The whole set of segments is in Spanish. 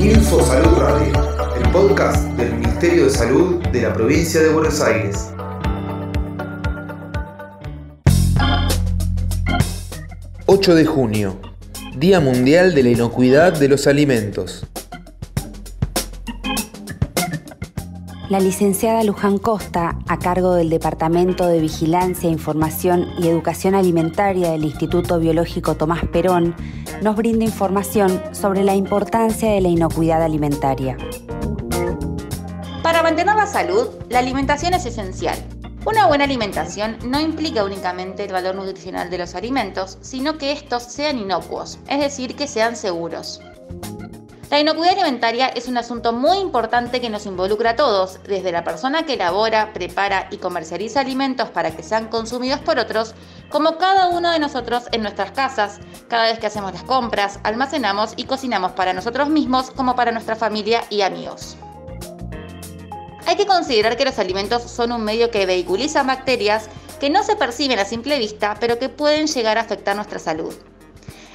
Info Salud Radio, el podcast del Ministerio de Salud de la provincia de Buenos Aires. ...8 de junio... ...Día Mundial de la Inocuidad de los Alimentos... La licenciada Luján Costa, a cargo del Departamento de Vigilancia, Información y Educación Alimentaria del Instituto Biológico Tomás Perón, nos brinda información sobre la importancia de la inocuidad alimentaria. Para mantener la salud, la alimentación es esencial. Una buena alimentación no implica únicamente el valor nutricional de los alimentos, sino que estos sean inocuos, es decir, que sean seguros. La inocuidad alimentaria es un asunto muy importante que nos involucra a todos, desde la persona que elabora, prepara y comercializa alimentos para que sean consumidos por otros, como cada uno de nosotros en nuestras casas, cada vez que hacemos las compras, almacenamos y cocinamos para nosotros mismos como para nuestra familia y amigos. Hay que considerar que los alimentos son un medio que vehiculiza bacterias que no se perciben a simple vista, pero que pueden llegar a afectar nuestra salud.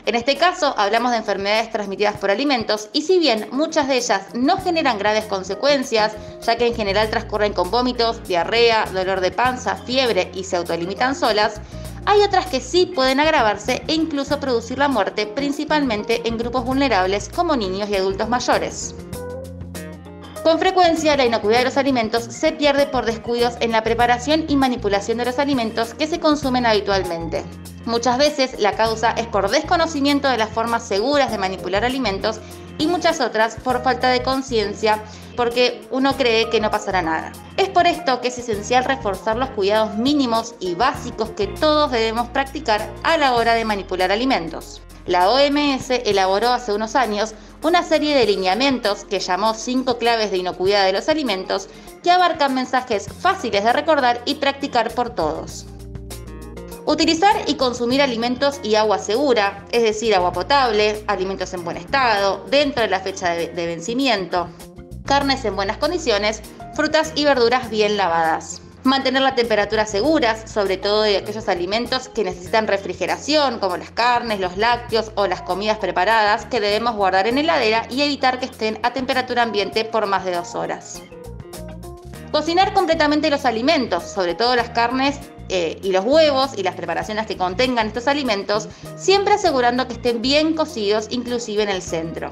En este caso, hablamos de enfermedades transmitidas por alimentos y si bien muchas de ellas no generan graves consecuencias, ya que en general transcurren con vómitos, diarrea, dolor de panza, fiebre y se autolimitan solas, hay otras que sí pueden agravarse e incluso producir la muerte, principalmente en grupos vulnerables como niños y adultos mayores. Con frecuencia, la inocuidad de los alimentos se pierde por descuidos en la preparación y manipulación de los alimentos que se consumen habitualmente. Muchas veces la causa es por desconocimiento de las formas seguras de manipular alimentos y muchas otras por falta de conciencia porque uno cree que no pasará nada. Es por esto que es esencial reforzar los cuidados mínimos y básicos que todos debemos practicar a la hora de manipular alimentos. La OMS elaboró hace unos años una serie de lineamientos que llamó 5 claves de inocuidad de los alimentos que abarcan mensajes fáciles de recordar y practicar por todos. Utilizar y consumir alimentos y agua segura, es decir, agua potable, alimentos en buen estado, dentro de la fecha de, vencimiento, carnes en buenas condiciones, frutas y verduras bien lavadas. Mantener la temperatura segura, sobre todo de aquellos alimentos que necesitan refrigeración, como las carnes, los lácteos o las comidas preparadas que debemos guardar en heladera y evitar que estén a temperatura ambiente por más de dos horas. Cocinar completamente los alimentos, sobre todo las carnes eh, y los huevos y las preparaciones que contengan estos alimentos, siempre asegurando que estén bien cocidos inclusive en el centro.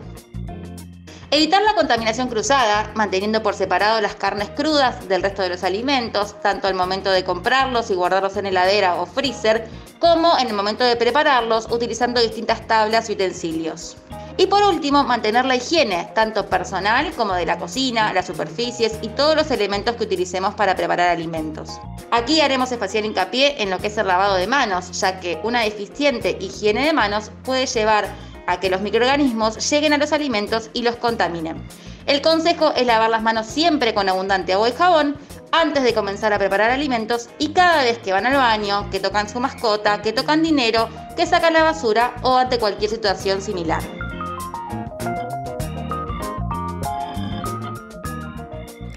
Evitar la contaminación cruzada, manteniendo por separado las carnes crudas del resto de los alimentos, tanto al momento de comprarlos y guardarlos en heladera o freezer, como en el momento de prepararlos, utilizando distintas tablas y utensilios. Y por último, mantener la higiene, tanto personal como de la cocina, las superficies y todos los elementos que utilicemos para preparar alimentos. Aquí haremos especial hincapié en lo que es el lavado de manos, ya que una deficiente higiene de manos puede llevar a que los microorganismos lleguen a los alimentos y los contaminen. El consejo es lavar las manos siempre con abundante agua y jabón antes de comenzar a preparar alimentos y cada vez que van al baño, que tocan su mascota, que tocan dinero, que sacan la basura o ante cualquier situación similar.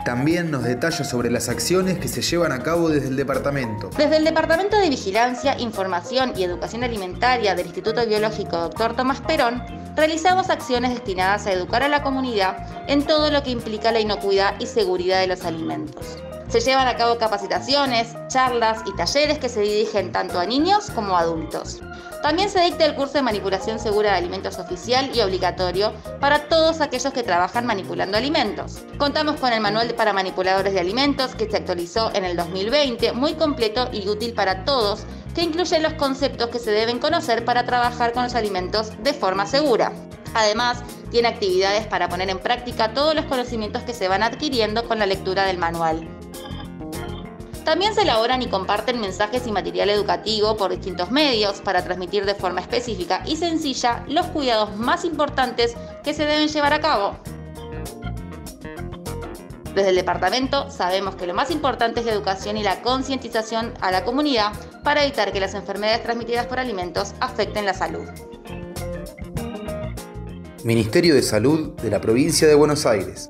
También nos detalla sobre las acciones que se llevan a cabo desde el departamento. Desde el Departamento de Vigilancia, Información y Educación Alimentaria del Instituto Biológico Dr. Tomás Perón, realizamos acciones destinadas a educar a la comunidad en todo lo que implica la inocuidad y seguridad de los alimentos. Se llevan a cabo capacitaciones, charlas y talleres que se dirigen tanto a niños como a adultos. También se dicta el curso de manipulación segura de alimentos oficial y obligatorio para todos aquellos que trabajan manipulando alimentos. Contamos con el manual para manipuladores de alimentos que se actualizó en el 2020, muy completo y útil para todos, que incluye los conceptos que se deben conocer para trabajar con los alimentos de forma segura. Además, tiene actividades para poner en práctica todos los conocimientos que se van adquiriendo con la lectura del manual. También se elaboran y comparten mensajes y material educativo por distintos medios para transmitir de forma específica y sencilla los cuidados más importantes que se deben llevar a cabo. Desde el departamento sabemos que lo más importante es la educación y la concientización a la comunidad para evitar que las enfermedades transmitidas por alimentos afecten la salud. Ministerio de Salud de la Provincia de Buenos Aires.